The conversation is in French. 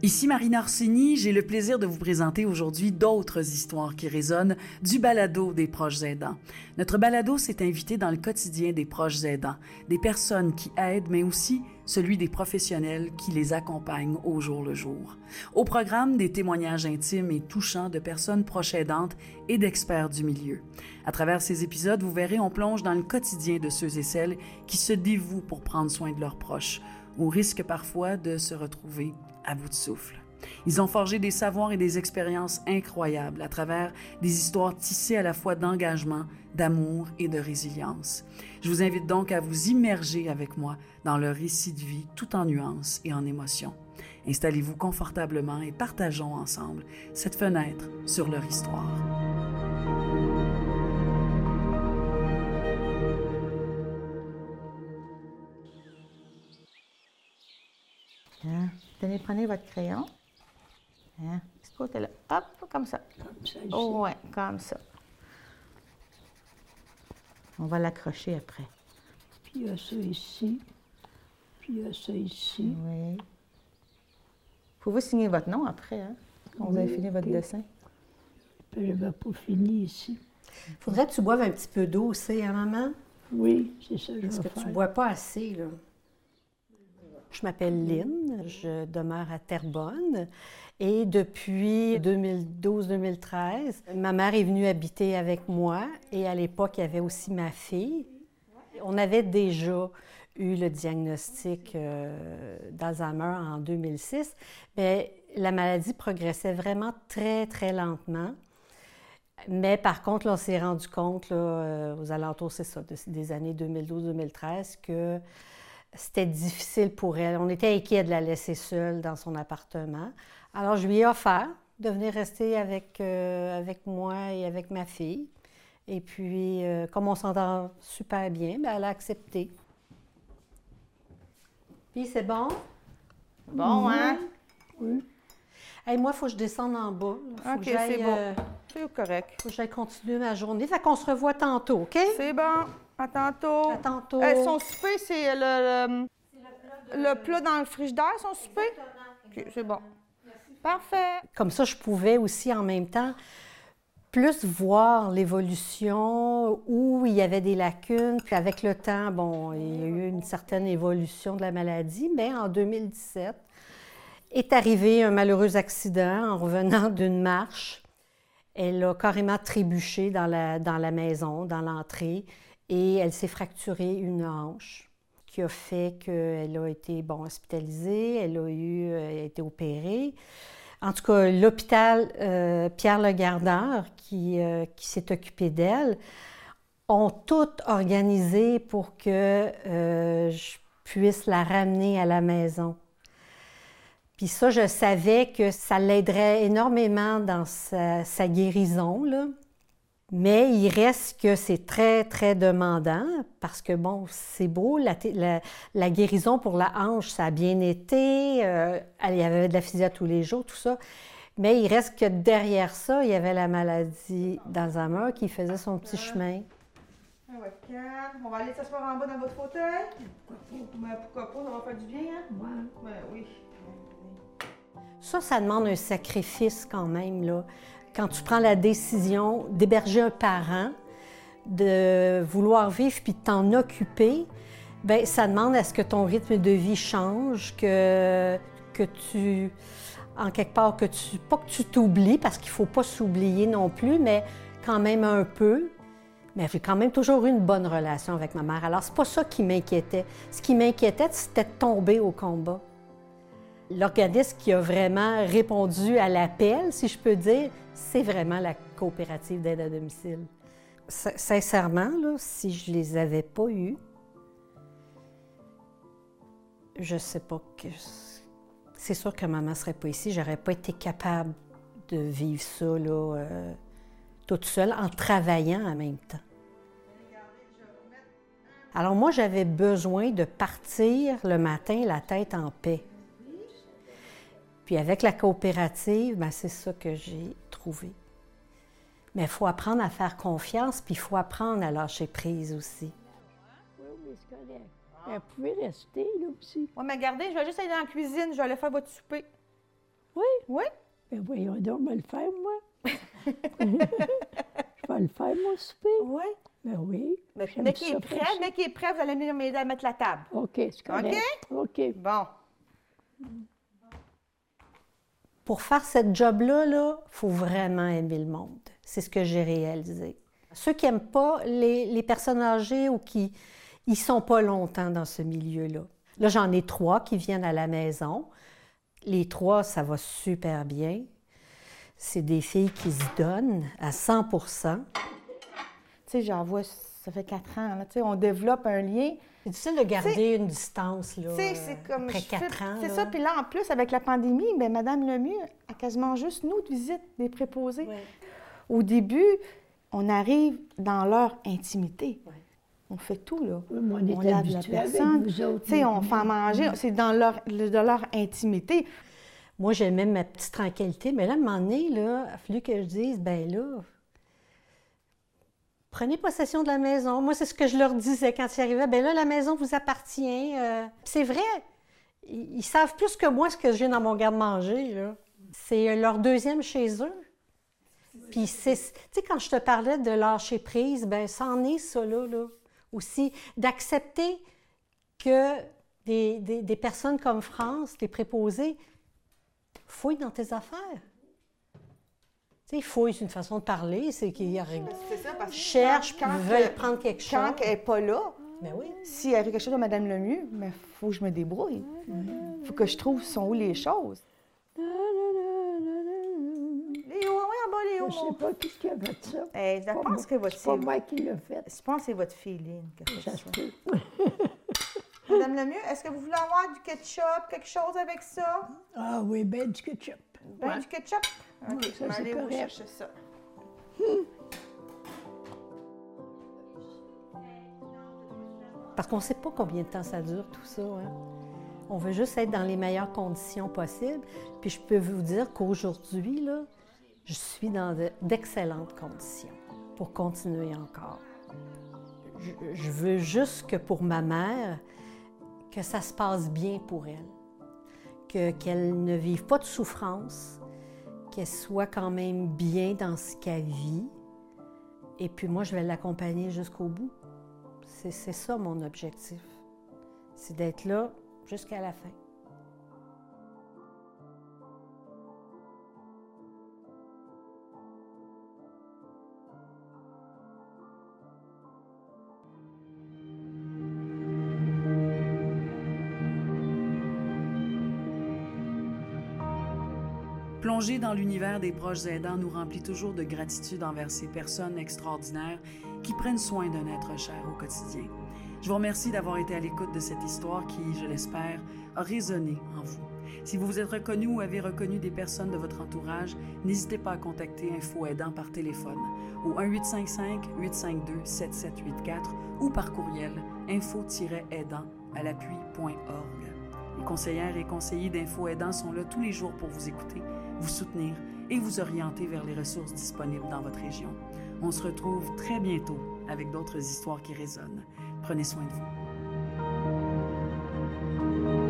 Ici Marina Orsini, j'ai le plaisir de vous présenter aujourd'hui d'autres histoires qui résonnent du balado des proches aidants. Notre balado s'est invité dans le quotidien des proches aidants, des personnes qui aident, mais aussi celui des professionnels qui les accompagnent au jour le jour. Au programme, des témoignages intimes et touchants de personnes proches aidantes et d'experts du milieu. À travers ces épisodes, vous verrez, on plonge dans le quotidien de ceux et celles qui se dévouent pour prendre soin de leurs proches, au risque parfois de se retrouver à bout de souffle. Ils ont forgé des savoirs et des expériences incroyables à travers des histoires tissées à la fois d'engagement, d'amour et de résilience. Je vous invite donc à vous immerger avec moi dans leur récit de vie tout en nuances et en émotions. Installez-vous confortablement et partageons ensemble cette fenêtre sur leur histoire. Prenez votre crayon. Hein? Ce côté-là. Hop, comme ça. Comme ça, ici. Oh, ouais, comme ça. On va l'accrocher après. Puis il y a ça ici. Puis il y a ça ici. Oui. Pouvez signer votre nom après, hein? Quand vous avez fini votre dessin. Puis je n'avais pas fini ici. Faudrait que tu boives un petit peu d'eau aussi, hein, maman? Oui, c'est ça je Parce vais que tu faire. bois pas assez, là. Je m'appelle Lynn, je demeure à Terrebonne et depuis 2012-2013, ma mère est venue habiter avec moi et à l'époque, il y avait aussi ma fille. On avait déjà eu le diagnostic euh, d'Alzheimer en 2006, mais la maladie progressait vraiment très, très lentement. Mais par contre, là, on s'est rendu compte, là, euh, aux alentours, c'est ça, de- des années 2012-2013, que c'était difficile pour elle. On était inquiets de la laisser seule dans son appartement. Alors, je lui ai offert de venir rester avec, euh, avec moi et avec ma fille. Et puis, euh, comme on s'entend super bien, ben, elle a accepté. Puis, c'est bon? Bon, hein? Oui. Hey, moi, il faut que je descende en bas. Faut OK, c'est bon. euh, C'est correct. faut que j'aille continuer ma journée. Fait qu'on se revoit tantôt, OK? C'est bon. À tantôt. À tantôt. Euh, son souper, c'est le, le, le plat dans le frigidaire, son souper? OK, c'est bon. Parfait. Comme ça, je pouvais aussi en même temps plus voir l'évolution, où il y avait des lacunes. Puis avec le temps, bon, il y a eu une certaine évolution de la maladie, mais en 2017 est arrivé un malheureux accident en revenant d'une marche. Elle a carrément trébuché dans la, dans la maison, dans l'entrée, et elle s'est fracturée une hanche, qui a fait qu'elle a été bon, hospitalisée, elle a eu, euh, été opérée. En tout cas, l'hôpital euh, Pierre Le Gardeur, qui, euh, qui s'est occupé d'elle, ont tout organisé pour que je puisse la ramener à la maison. Puis ça, je savais que ça l'aiderait énormément dans sa, sa guérison, là. Mais il reste que c'est très, très demandant parce que, bon, c'est beau, la, la- la guérison pour la hanche, ça a bien été, euh, il y avait de la physio tous les jours, tout ça. Mais il reste que derrière ça, il y avait la maladie d'Alzheimer qui faisait son petit chemin. Ah ouais, calme. On va aller s'asseoir en bas dans votre fauteuil. Ben, pourquoi pas, ça va faire du bien, hein? Ouais. Ben oui. Ça, ça demande un sacrifice quand même, là. Quand tu prends la décision d'héberger un parent, de vouloir vivre puis de t'en occuper, ben ça demande à ce que ton rythme de vie change, que, que tu, en quelque part, que tu, pas que tu t'oublies, parce qu'il faut pas s'oublier non plus, mais quand même un peu. Mais j'ai quand même toujours eu une bonne relation avec ma mère. Alors, c'est pas ça qui m'inquiétait. Ce qui m'inquiétait, c'était de tomber au combat. L'organisme qui a vraiment répondu à l'appel, si je peux dire, c'est vraiment la coopérative d'aide à domicile. Sincèrement, si je les avais pas eus, je sais pas que. C'est sûr que maman serait pas ici. J'aurais pas été capable de vivre ça euh, toute seule en travaillant en même temps. Alors moi, j'avais besoin de partir le matin la tête en paix. Puis avec la coopérative, ben, c'est ça que j'ai trouvé. Mais il faut apprendre à faire confiance, puis il faut apprendre à lâcher prise aussi. Oui, oui, c'est correct. Elle pouvait rester, là, aussi. Ouais, mais regardez, je vais juste aller dans la cuisine, je vais aller faire votre souper. Oui? Oui? Ben voyons donc, je vais le faire, moi. je vais le faire, mon souper. Oui. Ben oui. Mais j'aime dès qu'il ça est prêt, dès qu'il est prêt, vous allez venir m'aider à mettre la table. OK, c'est correct. OK. Bon. Pour faire cette job-là, il faut vraiment aimer le monde. C'est ce que j'ai réalisé. Ceux qui n'aiment pas les, personnes âgées ou qui ils sont pas longtemps dans ce milieu-là. Là, j'en ai trois qui viennent à la maison. Les trois, ça va super bien. C'est des filles qui se donnent à 100% Tu sais, j'en vois, ça fait quatre ans, là, on développe un lien. C'est difficile de garder une distance, là, c'est comme. après quatre ans. C'est ça. Puis là, en plus, avec la pandémie, bien, Madame Lemieux a quasiment juste nous de visite des préposés. Ouais. Au début, on arrive dans leur intimité. Ouais. On fait tout, là. Oui, on est on lave la personne. autres, on fait manger. C'est dans leur, le- de leur intimité. Moi, j'aimais ma petite tranquillité, mais là, à un moment donné, là, il a fallu que je dise, ben là, prenez possession de la maison. Moi, c'est ce que je leur disais quand ils arrivaient. Ben là, la maison vous appartient. euh. c'est vrai. Ils, savent plus que moi ce que j'ai dans mon garde-manger. C'est euh, leur deuxième chez eux. Puis tu sais, quand je te parlais de lâcher prise, ben ça en est ça, là, là, aussi. D'accepter que des, des- des personnes comme France, des préposés, fouillent dans tes affaires. Tu sais, fouille, c'est une façon de parler, c'est qu'ils C'est ça, parce cherchent, puis veulent prendre quelque chose. Quand elle n'est pas là, Ben oui. s'il arrive quelque chose à Madame Lemieux, il faut que je me débrouille. Il faut que je trouve sont où les choses. Léo, oui, en bas, Léo. Je sais pas qui ce qui a fait ça. Eh, je Pas pense moi- que votre C'est pas fille- moi qui l'ai fait. Je pense que c'est votre fille, Lynn, qui a fait Ça ça. se peut. Madame Lemieux, est-ce que vous voulez avoir du ketchup, quelque chose avec ça? Ah oui, ben du ketchup. Ben, Ouais. du ketchup? OK, Ouais, ça, je vais aller vous chercher ça. Parce qu'on ne sait pas combien de temps ça dure, tout ça. hein. On veut juste être dans les meilleures conditions possibles. Puis je peux vous dire qu'aujourd'hui, là, je suis dans de- d'excellentes conditions pour continuer encore. Je, je veux juste que pour ma mère, que ça se passe bien pour elle. Que- Qu'elle ne vive pas de souffrance, qu'elle soit quand même bien dans ce qu'elle vit. Et puis moi, je vais l'accompagner jusqu'au bout. C'est ça mon objectif. C'est d'être là jusqu'à la fin. Plonger dans l'univers des proches aidants nous remplit toujours de gratitude envers ces personnes extraordinaires qui prennent soin d'un être cher au quotidien. Je vous remercie d'avoir été à l'écoute de cette histoire qui, je l'espère, a résonné en vous. Si vous vous êtes reconnu ou avez reconnu des personnes de votre entourage, n'hésitez pas à contacter Info Aidant par téléphone au 1-855-852-7784 ou par courriel info-aidant à l'appui.org. Les conseillères et conseillers d'Info Aidant sont là tous les jours pour vous écouter, vous soutenir et vous orienter vers les ressources disponibles dans votre région. On se retrouve très bientôt avec d'autres histoires qui résonnent. Prenez soin de vous.